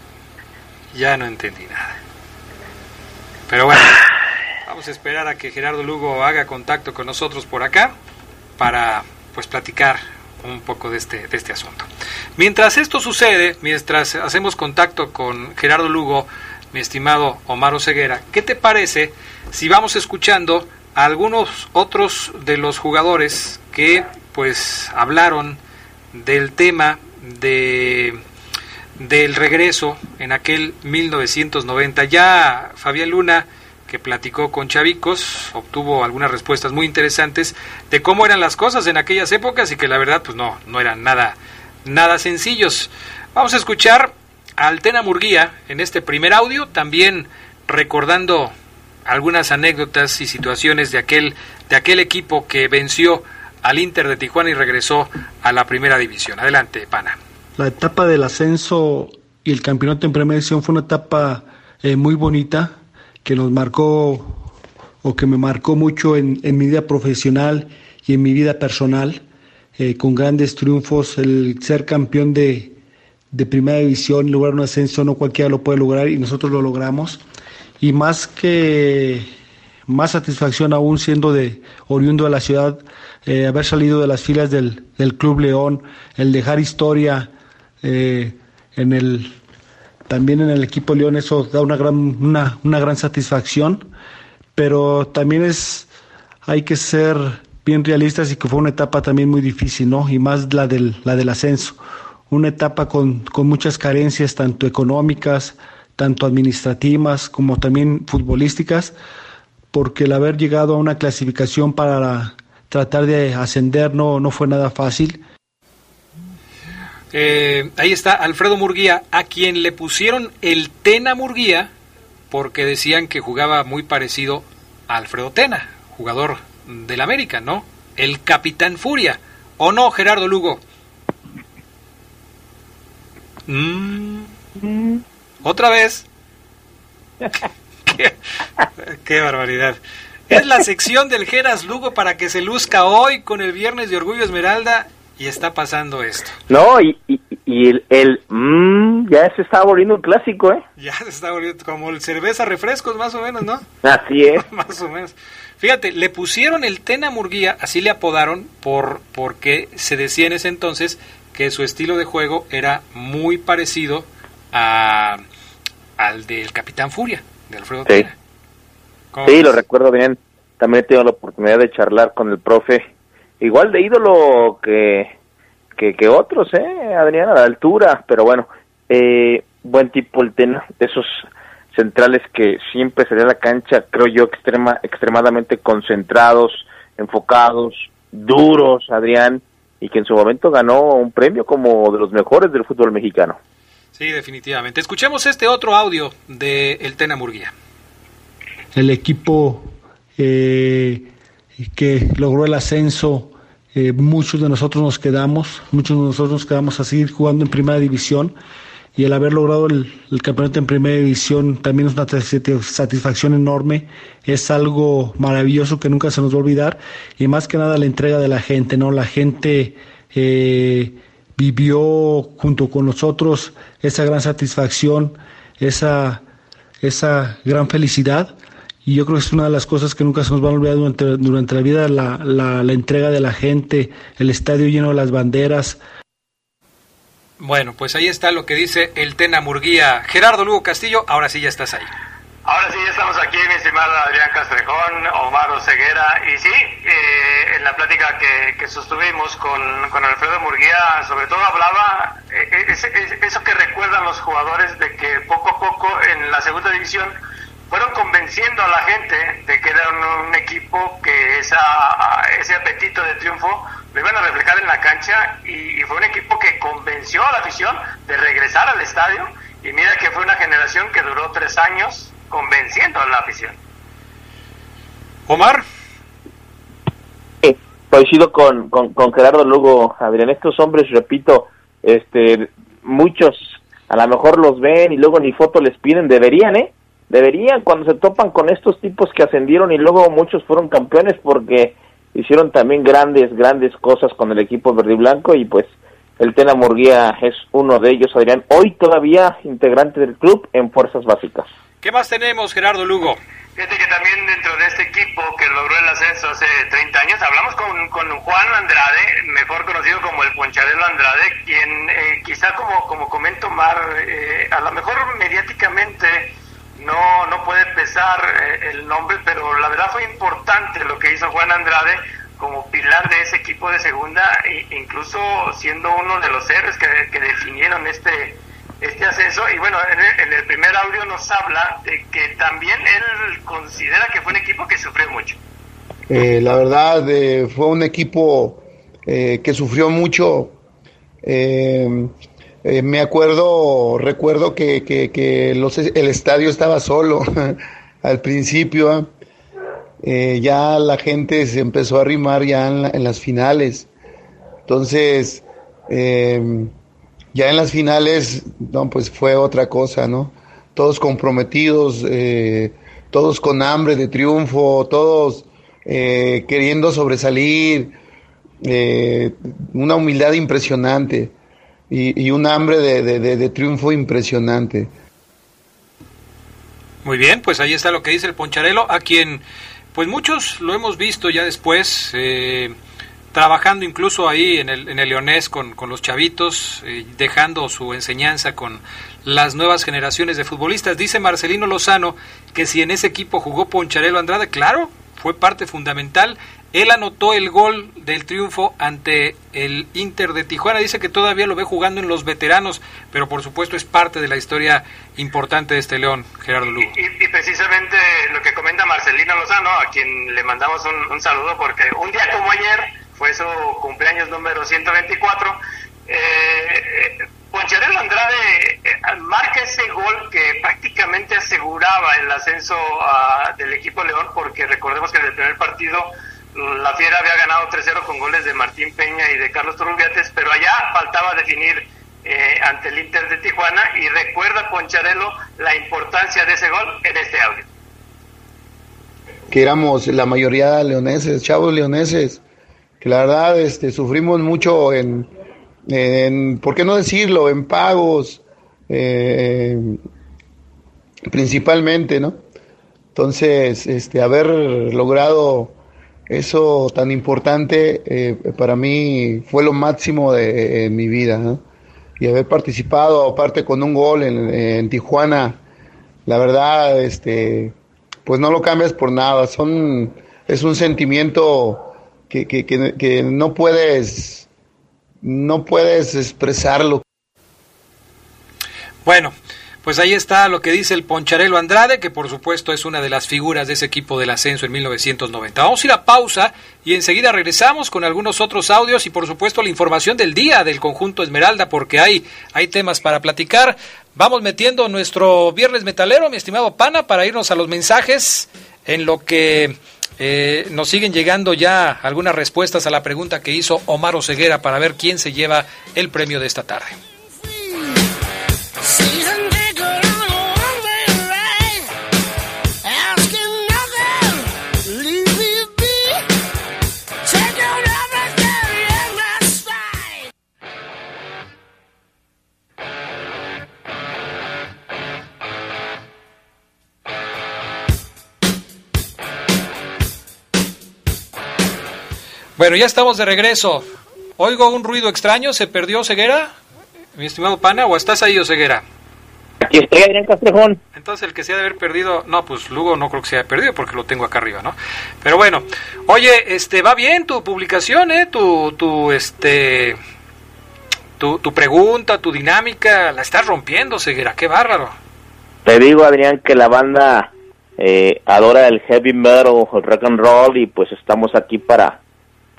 ya no entendí nada. Pero bueno, vamos a esperar a que Gerardo Lugo haga contacto con nosotros por acá para pues platicar un poco de este, de este asunto. Mientras esto sucede, mientras hacemos contacto con Gerardo Lugo, mi estimado Omar Ceguera, ¿qué te parece si vamos escuchando algunos otros de los jugadores que pues hablaron del tema de del regreso en aquel 1990. Ya Fabián Luna, que platicó con Chavicos, obtuvo algunas respuestas muy interesantes de cómo eran las cosas en aquellas épocas y que la verdad pues no, no eran nada, nada sencillos. Vamos a escuchar a Altena Murguía en este primer audio, también recordando algunas anécdotas y situaciones de aquel, de aquel equipo que venció al Inter de Tijuana y regresó a la primera división. Adelante, Pana. La etapa del ascenso y el campeonato en primera división fue una etapa eh, muy bonita que nos marcó o que me marcó mucho en, mi vida profesional y en mi vida personal, eh, con grandes triunfos, el ser campeón de, de primera división, lograr un ascenso, no cualquiera lo puede lograr y nosotros lo logramos. Y más que más satisfacción aún siendo de oriundo de la ciudad, eh, haber salido de las filas del, del Club León, el dejar historia, eh, en el, también en el equipo León eso da una gran, una, una gran satisfacción, pero también es, hay que ser bien realistas y que fue una etapa también muy difícil, ¿no? Y más la del, la del ascenso. Una etapa con, con muchas carencias, tanto económicas, tanto administrativas como también futbolísticas, porque el haber llegado a una clasificación para tratar de ascender no, no fue nada fácil. Eh, ahí está Alfredo Murguía, a quien le pusieron el Tena Murguía porque decían que jugaba muy parecido a Alfredo Tena, jugador del América, ¿no? El Capitán Furia. ¿O no, Gerardo Lugo? Mm. ¿Otra vez? qué, [LAUGHS] qué barbaridad. Es la sección del Geras Lugo para que se luzca hoy con el Viernes de Orgullo Esmeralda y está pasando esto. No, y, y, el, el mmm, ya se está volviendo un clásico, ¿eh? Ya se está volviendo como el cerveza refrescos, más o menos, ¿no? Así es. [LAUGHS] más o menos. Fíjate, le pusieron el Tena Murguía, así le apodaron, por porque se decía en ese entonces que su estilo de juego era muy parecido a, al del Capitán Furia, de Alfredo sí. Sí, lo recuerdo bien. También he tenido la oportunidad de charlar con el profe igual de ídolo que, que, otros, ¿eh? Adrián, a la altura, pero bueno, eh, buen tipo el Tena, de esos centrales que siempre sería la cancha, creo yo, extrema, extremadamente concentrados, enfocados, duros, Adrián, y que en su momento ganó un premio como de los mejores del fútbol mexicano. Sí, definitivamente. Escuchemos este otro audio de El Tena Murguía. El equipo eh, que logró el ascenso, eh, muchos de nosotros nos quedamos, muchos de nosotros nos quedamos a seguir jugando en primera división y el haber logrado el, campeonato en primera división también es una satisfacción enorme, es algo maravilloso que nunca se nos va a olvidar y más que nada la entrega de la gente, ¿no? La gente eh, vivió junto con nosotros esa gran satisfacción, esa, esa gran felicidad y yo creo que es una de las cosas que nunca se nos va a olvidar durante, durante la vida, la, la, la entrega de la gente, el estadio lleno de las banderas, bueno, pues ahí está lo que dice el Tena Murguía. Gerardo Lugo Castillo, ahora sí ya estás ahí. Ahora sí, ya estamos aquí, mi estimado Adrián Castrejón, Omar Ceguera, y sí, eh, en la plática que, que sostuvimos con, con, Alfredo Murguía, sobre todo hablaba eh, eh, eso que recuerdan los jugadores de que poco a poco en la segunda división fueron convenciendo a la gente de que era un, equipo que esa, ese apetito de triunfo lo iban a reflejar en la cancha y, fue un equipo que convenció a la afición de regresar al estadio y mira que fue una generación que duró tres años convenciendo a la afición. Omar. Sí, coincido con, con, con Gerardo Lugo, Adrián, estos hombres, repito, este, muchos a lo mejor los ven y luego ni foto les piden, deberían, ¿eh? deberían cuando se topan con estos tipos que ascendieron y luego muchos fueron campeones porque hicieron también grandes, grandes cosas con el equipo verde y blanco y pues el Tena Murguía es uno de ellos, Adrián, hoy todavía integrante del club en fuerzas básicas. ¿Qué más tenemos, Gerardo Lugo? Fíjate que también dentro de este equipo que logró el ascenso hace 30 años, hablamos con, con Juan Andrade, mejor conocido como el Poncharelo Andrade, quien eh, quizá como, como comento Mar, eh, a lo mejor mediáticamente no, no puede pesar eh, el nombre, pero la verdad fue importante lo que hizo Juan Andrade como pilar de ese equipo de segunda, e incluso siendo uno de los héroes que, definieron este, este ascenso. Y bueno, en el, primer audio nos habla de que también él considera que fue un equipo que sufrió mucho. Eh, la verdad, eh, fue un equipo que sufrió mucho. Eh, me acuerdo, recuerdo que, que, el estadio estaba solo [LAUGHS] al principio. Eh, ya la gente se empezó a arrimar ya en, las finales. Entonces, em, ya en las finales, no, pues fue otra cosa, ¿no? Todos comprometidos, eh, todos con hambre de triunfo, todos queriendo sobresalir, una humildad impresionante y, un hambre de, triunfo impresionante. Muy bien, pues ahí está lo que dice el Poncharelo, a quien pues muchos lo hemos visto ya después, eh, trabajando incluso ahí en el, en el Leonés con, con los chavitos, eh, dejando su enseñanza con las nuevas generaciones de futbolistas. Dice Marcelino Lozano que si en ese equipo jugó Poncharelo Andrade, claro, fue parte fundamental él anotó el gol del triunfo ante el Inter de Tijuana. Dice que todavía lo ve jugando en los veteranos, pero por supuesto es parte de la historia importante de este León, Gerardo Lugo. Y, precisamente lo que comenta Marcelino Lozano, a quien le mandamos un, saludo, porque un día como ayer fue su cumpleaños número 124. Eh, Poncharelo Andrade eh, marca ese gol que prácticamente aseguraba el ascenso ah, del equipo León, porque recordemos que en el primer partido la Fiera había ganado 3-0 con goles de Martín Peña y de Carlos Turrubiates, pero allá faltaba definir eh, ante el Inter de Tijuana y recuerda Poncharelo la importancia de ese gol en este audio. Que éramos la mayoría leoneses, chavos leoneses, que la verdad este, sufrimos mucho en, en, ¿por qué no decirlo?, en pagos, eh, principalmente, ¿no? Entonces, este, haber logrado eso tan importante eh, para mí fue lo máximo de mi vida. Y haber participado, aparte con un gol en, Tijuana, la verdad, este, pues no lo cambias por nada. Son, es un sentimiento que, que, que, que no puedes, no puedes expresarlo. Bueno, pues ahí está lo que dice el Poncharelo Andrade, que por supuesto es una de las figuras de ese equipo del ascenso en 1990. Vamos a ir a pausa y enseguida regresamos con algunos otros audios y por supuesto la información del día del conjunto Esmeralda, porque hay, hay temas para platicar. Vamos metiendo nuestro viernes metalero, mi estimado Pana, para irnos a los mensajes en lo que eh, nos siguen llegando ya algunas respuestas a la pregunta que hizo Omar Oseguera para ver quién se lleva el premio de esta tarde. Bueno, ya estamos de regreso. Oigo un ruido extraño, ¿se perdió Ceguera? Mi estimado Pana, ¿o estás ahí, o Ceguera? Aquí estoy, Adrián Castrejón. Entonces el que se ha de haber perdido, no, pues Lugo no creo que se haya perdido porque lo tengo acá arriba, ¿no? Pero bueno, oye, este, va bien tu publicación, ¿eh? Tu, tu, este, tu, tu pregunta, tu dinámica, la estás rompiendo, Ceguera, qué bárbaro. Te digo, Adrián, que la banda eh, adora el heavy metal, el rock and roll y pues estamos aquí para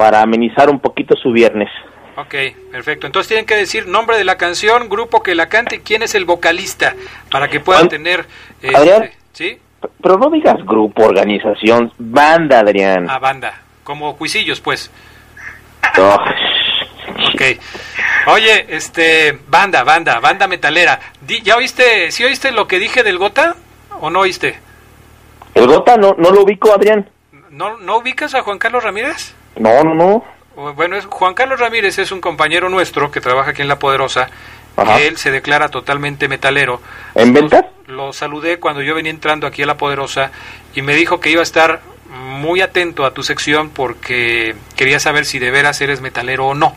para amenizar un poquito su viernes. Ok, perfecto. Entonces tienen que decir nombre de la canción, grupo que la cante y quién es el vocalista para que puedan tener... Este, Adrián, ¿Sí? Pero no digas grupo, organización, banda, Adrián. Ah, banda. Como cuisillos, pues. Oh, Ok. Oye, este, banda, banda, banda metalera. ¿Ya oíste, sí oíste lo que dije del Gota o no oíste? ¿El Gota no, no lo ubico, Adrián? ¿No, ¿No ubicas a Juan Carlos Ramírez? No, no, no. O- Bueno, es, Juan Carlos Ramírez es un compañero nuestro que trabaja aquí en La Poderosa. Ajá. que Él se declara totalmente metalero. ¿En ventas? Lo saludé cuando yo venía entrando aquí a La Poderosa y me dijo que iba a estar muy atento a tu sección porque quería saber si de veras eres metalero o no.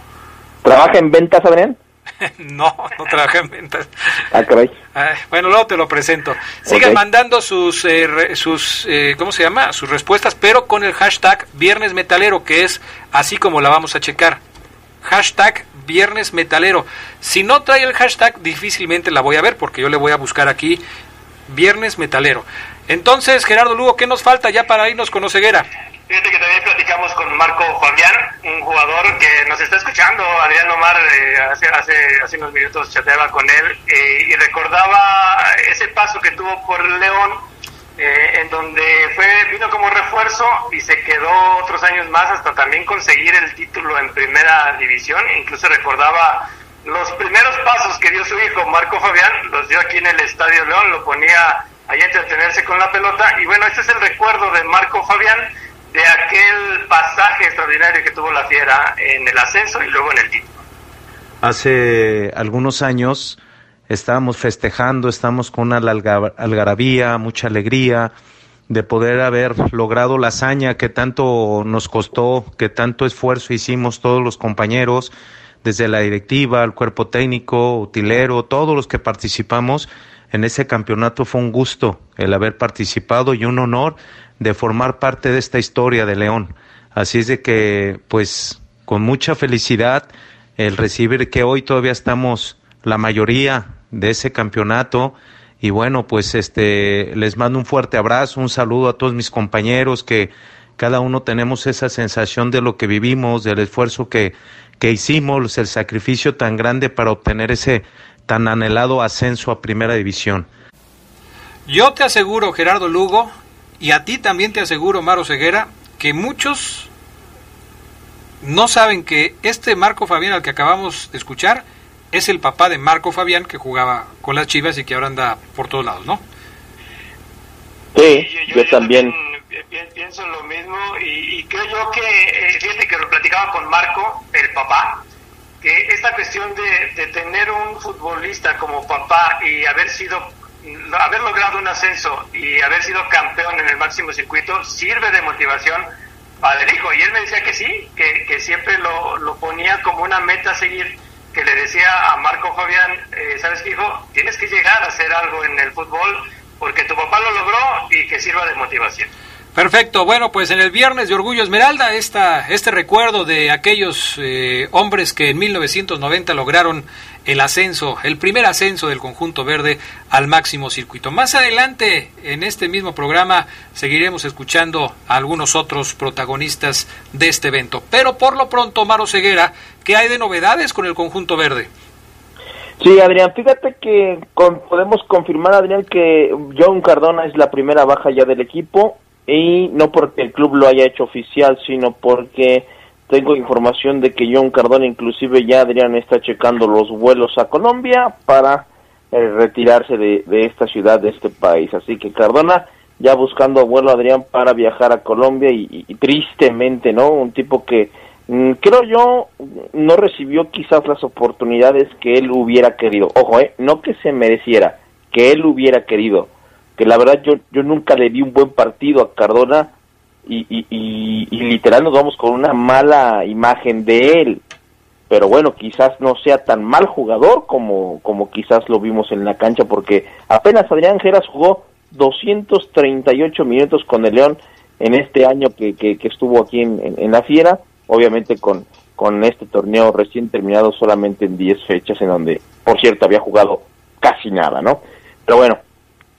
¿Trabaja en ventas, Adrián? [LAUGHS] no, no trabaja en ventas. Ah, caray. Ay, bueno, luego te lo presento. Sigan mandando sus, eh, re- sus eh, ¿cómo se llama? Sus respuestas, pero con el hashtag Viernes Metalero, que es así como la vamos a checar. Hashtag Viernes Metalero. Si no trae el hashtag, difícilmente la voy a ver, porque yo le voy a buscar aquí Viernes Metalero. Entonces, Gerardo Lugo, ¿qué nos falta ya para irnos con Oceguera? Fíjate que también platicamos con Marco Fabián, un jugador que nos está escuchando. Adrián Omar eh, hace, hace, hace unos minutos chateaba con él eh, y recordaba ese paso que tuvo por León, eh, en donde fue vino como refuerzo y se quedó otros años más hasta también conseguir el título en primera división. Incluso recordaba los primeros pasos que dio su hijo Marco Fabián, los dio aquí en el Estadio León, lo ponía ahí a entretenerse con la pelota. Y bueno, este es el recuerdo de Marco Fabián de aquel pasaje extraordinario que tuvo la Fiera en el ascenso y luego en el título. Hace algunos años estábamos festejando, estamos con una alga- algarabía, mucha alegría de poder haber logrado la hazaña que tanto nos costó, que tanto esfuerzo hicimos todos los compañeros, desde la directiva, el cuerpo técnico, utilero, todos los que participamos en ese campeonato fue un gusto el haber participado y un honor de formar parte de esta historia de León. Así es de que, pues, con mucha felicidad, el recibir que hoy todavía estamos la mayoría de ese campeonato y bueno, pues este les mando un fuerte abrazo, un saludo a todos mis compañeros que cada uno tenemos esa sensación de lo que vivimos, del esfuerzo que, que hicimos, el sacrificio tan grande para obtener ese tan anhelado ascenso a Primera División. Yo te aseguro, Gerardo Lugo, y a ti también te aseguro, Maro Ceguera, que muchos no saben que este Marco Fabián al que acabamos de escuchar es el papá de Marco Fabián que jugaba con las Chivas y que ahora anda por todos lados, ¿no? Sí, yo, también. Pi- Pienso lo mismo y, y creo yo que, eh, fíjate que lo platicaba con Marco, el papá, que esta cuestión de, de tener un futbolista como papá y haber sido haber logrado un ascenso y haber sido campeón en el máximo circuito sirve de motivación para el hijo. Y él me decía que sí, que, que siempre lo, lo ponía como una meta a seguir, que le decía a Marco Fabián, eh, ¿sabes qué, hijo? Tienes que llegar a hacer algo en el fútbol porque tu papá lo logró y que sirva de motivación. Perfecto, bueno, pues en el viernes de Orgullo Esmeralda, esta, este recuerdo de aquellos eh, hombres que en 1990 lograron el ascenso, el primer ascenso del conjunto verde al máximo circuito. Más adelante, en este mismo programa, seguiremos escuchando a algunos otros protagonistas de este evento. Pero por lo pronto, Maro Ceguera, ¿qué hay de novedades con el conjunto verde? Sí, Adrián, fíjate que con- podemos confirmar, Adrián, que John Cardona es la primera baja ya del equipo y no porque el club lo haya hecho oficial, sino porque tengo información de que John Cardona inclusive ya, Adrián, está checando los vuelos a Colombia para eh, retirarse de, de esta ciudad, de este país. Así que Cardona ya buscando vuelo Adrián para viajar a Colombia y, tristemente, ¿no? Un tipo que mm, creo yo no recibió quizás las oportunidades que él hubiera querido. Ojo, ¿eh? No que se mereciera, que él hubiera querido. Que la verdad yo, yo nunca le di un buen partido a Cardona y, y, literal nos vamos con una mala imagen de él pero bueno, quizás no sea tan mal jugador como, como quizás lo vimos en la cancha, porque apenas Adrián Geras jugó 238 minutos con el León en este año que, que, estuvo aquí en, en, la Fiera, obviamente con, con este torneo recién terminado solamente en 10 fechas, en donde, por cierto, había jugado casi nada, ¿no? Pero bueno,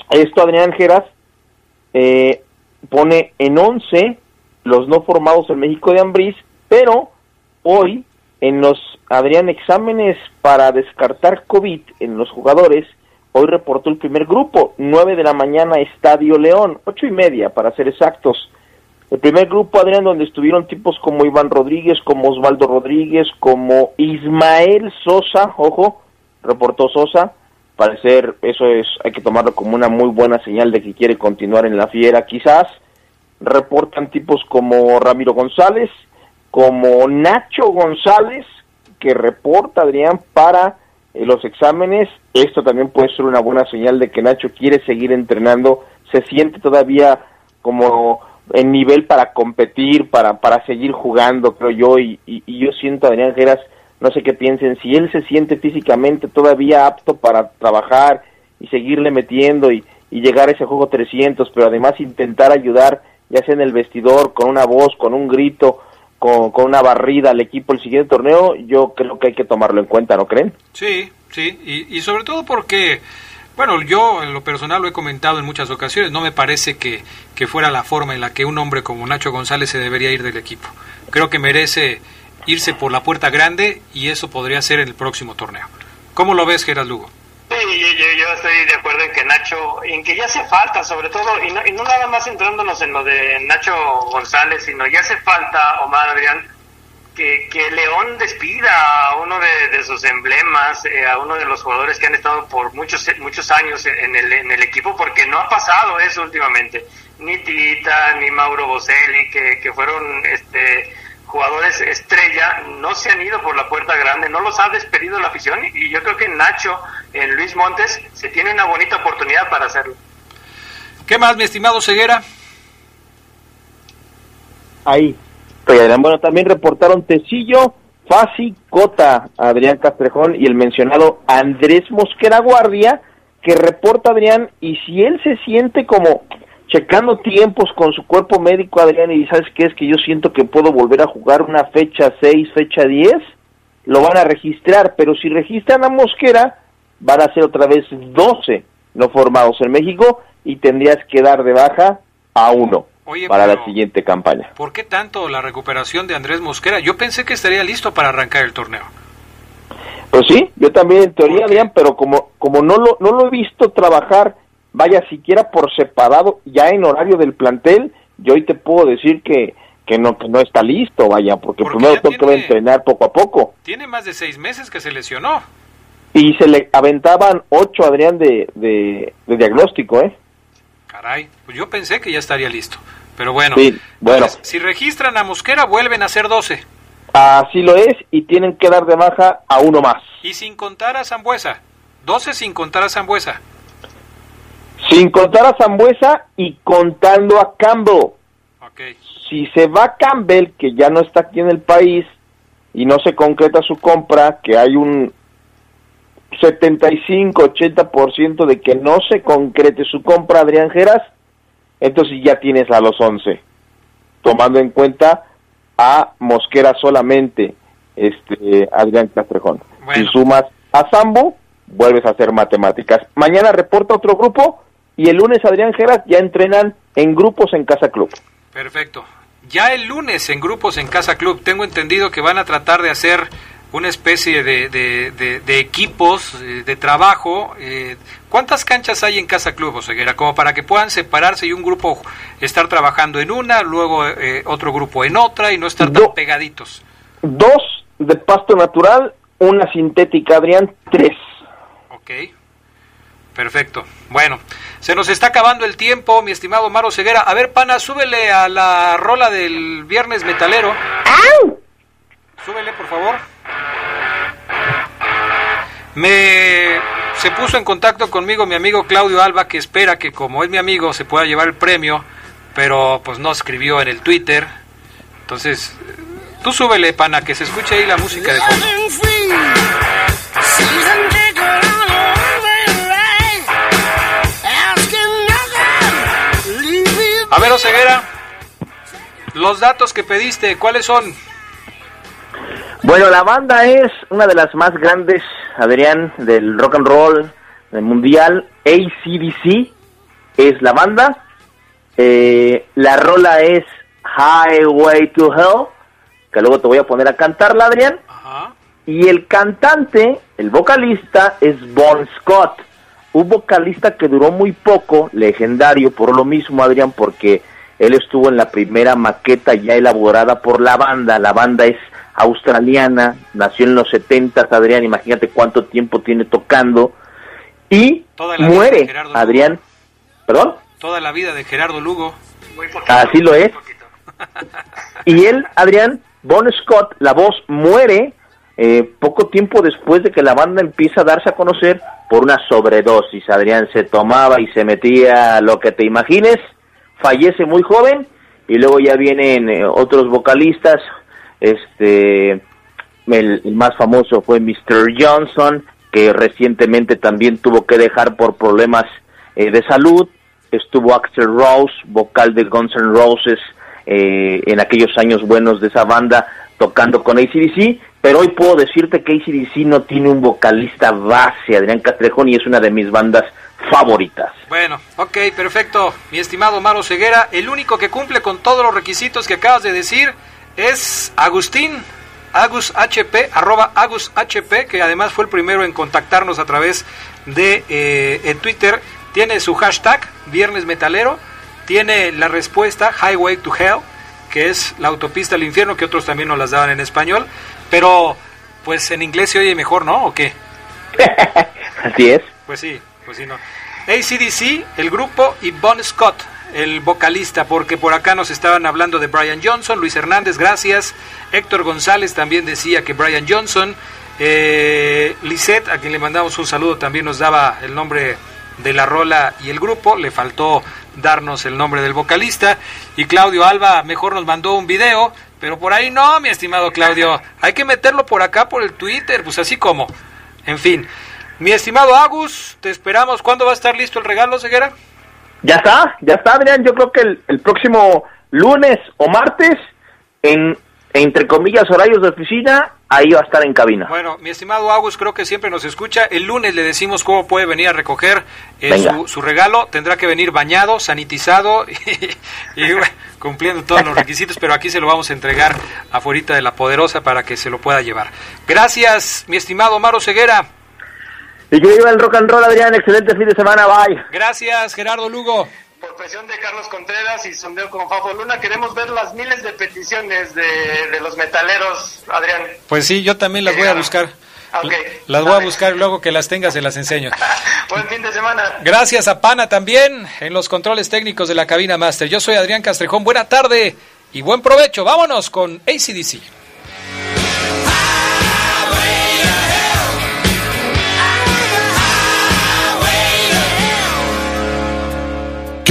esto Adrián Geras eh, pone en 11 los no formados en México de Ambriz, pero hoy en los Adrián exámenes para descartar COVID en los jugadores, hoy reportó el primer grupo, 9 de la mañana Estadio León, ocho y media para ser exactos. El primer grupo, Adrián, donde estuvieron tipos como Iván Rodríguez, como Osvaldo Rodríguez, como Ismael Sosa, ojo, reportó Sosa, parecer eso es, hay que tomarlo como una muy buena señal de que quiere continuar en la fiera quizás. Reportan tipos como Ramiro González, como Nacho González, que reporta Adrián para eh, los exámenes. Esto también puede ser una buena señal de que Nacho quiere seguir entrenando, se siente todavía como en nivel para competir, para, para seguir jugando, creo yo, y, y, yo siento, Adrián Geras, no sé qué piensen, si él se siente físicamente todavía apto para trabajar y seguirle metiendo y, llegar a ese juego 300, pero además intentar ayudar, ya sea en el vestidor, con una voz, con un grito, con, una barrida al equipo el siguiente torneo, yo creo que hay que tomarlo en cuenta, ¿no creen? Sí, sí, y, y sobre todo porque, bueno, yo en lo personal lo he comentado en muchas ocasiones, no me parece que, que fuera la forma en la que un hombre como Nacho González se debería ir del equipo. Creo que merece irse por la puerta grande y eso podría ser en el próximo torneo. ¿Cómo lo ves, Gerard Lugo? Sí, yo, estoy de acuerdo en que Nacho, en que ya hace falta, sobre todo, y no, y no nada más centrándonos en lo de Nacho González, sino ya hace falta, Omar Adrián, que, que León despida a uno de, sus emblemas, eh, a uno de los jugadores que han estado por muchos muchos años en el, en el equipo, porque no ha pasado eso últimamente. Ni Tita, ni Mauro Boselli, que, que fueron este jugadores estrella no se han ido por la puerta grande, no los ha despedido la afición y yo creo que Nacho, en Luis Montes, se tiene una bonita oportunidad para hacerlo. ¿Qué más, mi estimado Ceguera? Ahí. Bueno, también reportaron Tecillo, Fasi, Cota, Adrián Castrejón y el mencionado Andrés Mosquera Guardia, que reporta Adrián, y si él se siente como checando tiempos con su cuerpo médico, Adrián, y sabes qué es que yo siento que puedo volver a jugar una fecha 6, fecha 10, lo van a registrar, pero si registran a Mosquera, van a ser otra vez 12 no formados en México y tendrías que dar de baja a uno para la siguiente campaña. ¿Por qué tanto la recuperación de Andrés Mosquera? Yo pensé que estaría listo para arrancar el torneo. Pues sí, yo también en teoría, Adrián, pero como, como no, lo, no lo he visto trabajar vaya siquiera por separado ya en horario del plantel, yo hoy te puedo decir que, que no que no está listo, vaya, porque, primero tengo que entrenar poco a poco. Tiene más de seis meses que se lesionó. Y se le aventaban ocho, Adrián, de, de, diagnóstico, ¿eh? Caray, pues yo pensé que ya estaría listo. Pero bueno, bueno. si registran a Mosquera, vuelven a ser doce. Así lo es, y tienen que dar de baja a uno más. Y sin contar a Zambuesa. Doce sin contar a Zambuesa. Sin contar a Zambuesa y contando a Campbell. Si se va Campbell, que ya no está aquí en el país, y no se concreta su compra, que hay un 75-80% de que no se concrete su compra, Adrián Geras, entonces ya tienes a los 11, tomando en cuenta a Mosquera solamente, este Adrián Castrejón. Si sumas a Zambo, vuelves a hacer matemáticas. Mañana reporta otro grupo y el lunes Adrián Geras ya entrenan en grupos en Casa Club. Perfecto. Ya el lunes en grupos en Casa Club, tengo entendido que van a tratar de hacer una especie de, de, equipos eh, de trabajo. Eh, ¿Cuántas canchas hay en Casa Club, Oseguera? Como para que puedan separarse y un grupo estar trabajando en una, luego eh, otro grupo en otra y no estar tan pegaditos. Dos de pasto natural, una sintética, Adrián, tres. Ok. Perfecto. Bueno, se nos está acabando el tiempo, mi estimado Maro Ceguera. A ver, pana, súbele a la rola del viernes metalero. Súbele, por favor. Me se puso en contacto conmigo mi amigo Claudio Alba, que espera que como es mi amigo se pueda llevar el premio, pero pues no escribió en el Twitter. Entonces, tú súbele, pana, que se escuche ahí la música de fondo. A ver, Oseguera, los datos que pediste, ¿cuáles son? Bueno, la banda es una de las más grandes, Adrián, del rock and roll del mundial. ACDC es la banda. Eh, la rola es Highway to Hell, que luego te voy a poner a cantarla, Adrián. Y el cantante, el vocalista, es Bon Scott. Un vocalista que duró muy poco, legendario, por lo mismo, Adrián, porque él estuvo en la primera maqueta ya elaborada por la banda. La banda es australiana, nació en los 70, Adrián, imagínate cuánto tiempo tiene tocando. Y muere, Adrián. ¿Perdón? Toda la vida de Gerardo Lugo. Así lo es. y él, Adrián, Bon Scott, la voz, muere eh, poco tiempo después de que la banda empieza a darse a conocer por una sobredosis. Adrián se tomaba y se metía lo que te imagines, fallece muy joven y luego ya vienen eh, otros vocalistas. Este, el, más famoso fue Mr. Johnson, que recientemente también tuvo que dejar por problemas eh, de salud. Estuvo Axel Rose, vocal de Guns N' Roses, en aquellos años buenos de esa banda, tocando con ACDC pero hoy puedo decirte que ACDC no tiene un vocalista base, Adrián Castrejón, y es una de mis bandas favoritas. Bueno, ok, perfecto. Mi estimado Maro Ceguera, el único que cumple con todos los requisitos que acabas de decir es Agustín, Agus HP, arroba Agus HP, que además fue el primero en contactarnos a través de eh, Twitter. Tiene su hashtag, Viernes Metalero, tiene la respuesta Highway to Hell, que es la autopista al infierno, que otros también nos las daban en español. Pero, pues en inglés se oye mejor, ¿no? ¿O qué? [LAUGHS] Así es. Pues sí, pues sí, no. ACDC, el grupo, y Bon Scott, el vocalista, porque por acá nos estaban hablando de Brian Johnson, Luis Hernández, gracias. Héctor González también decía que Brian Johnson. Eh, Lisette, a quien le mandamos un saludo, también nos daba el nombre de la rola y el grupo. Le faltó darnos el nombre del vocalista. Y Claudio Alba mejor nos mandó un video pero por ahí no, mi estimado Claudio. Hay que meterlo por acá, por el Twitter, pues así como. En fin. Mi estimado Agus, te esperamos. ¿Cuándo va a estar listo el regalo, Ceguera? Ya está, ya está, Adrián. Yo creo que el, el próximo lunes o martes, en entre comillas, horarios de oficina, ahí va a estar en cabina. Bueno, mi estimado Agus, creo que siempre nos escucha. El lunes le decimos cómo puede venir a recoger eh, su, regalo. Tendrá que venir bañado, sanitizado [LAUGHS] y, cumpliendo todos los requisitos, pero aquí se lo vamos a entregar afuera de la Poderosa para que se lo pueda llevar. Gracias, mi estimado Maro Ceguera. Y que viva el rock and roll, Adrián. Excelente fin de semana. Bye. Gracias, Gerardo Lugo por presión de Carlos Contreras y sondeo con Fafo Luna, queremos ver las miles de peticiones de, los metaleros, Adrián. Pues sí, yo también las voy a buscar. Las voy a buscar y luego que las tengas se las enseño. [LAUGHS] Buen fin de semana. Gracias a Pana también en los controles técnicos de la cabina Master. Yo soy Adrián Castrejón. Buena tarde y buen provecho. Vámonos con ACDC.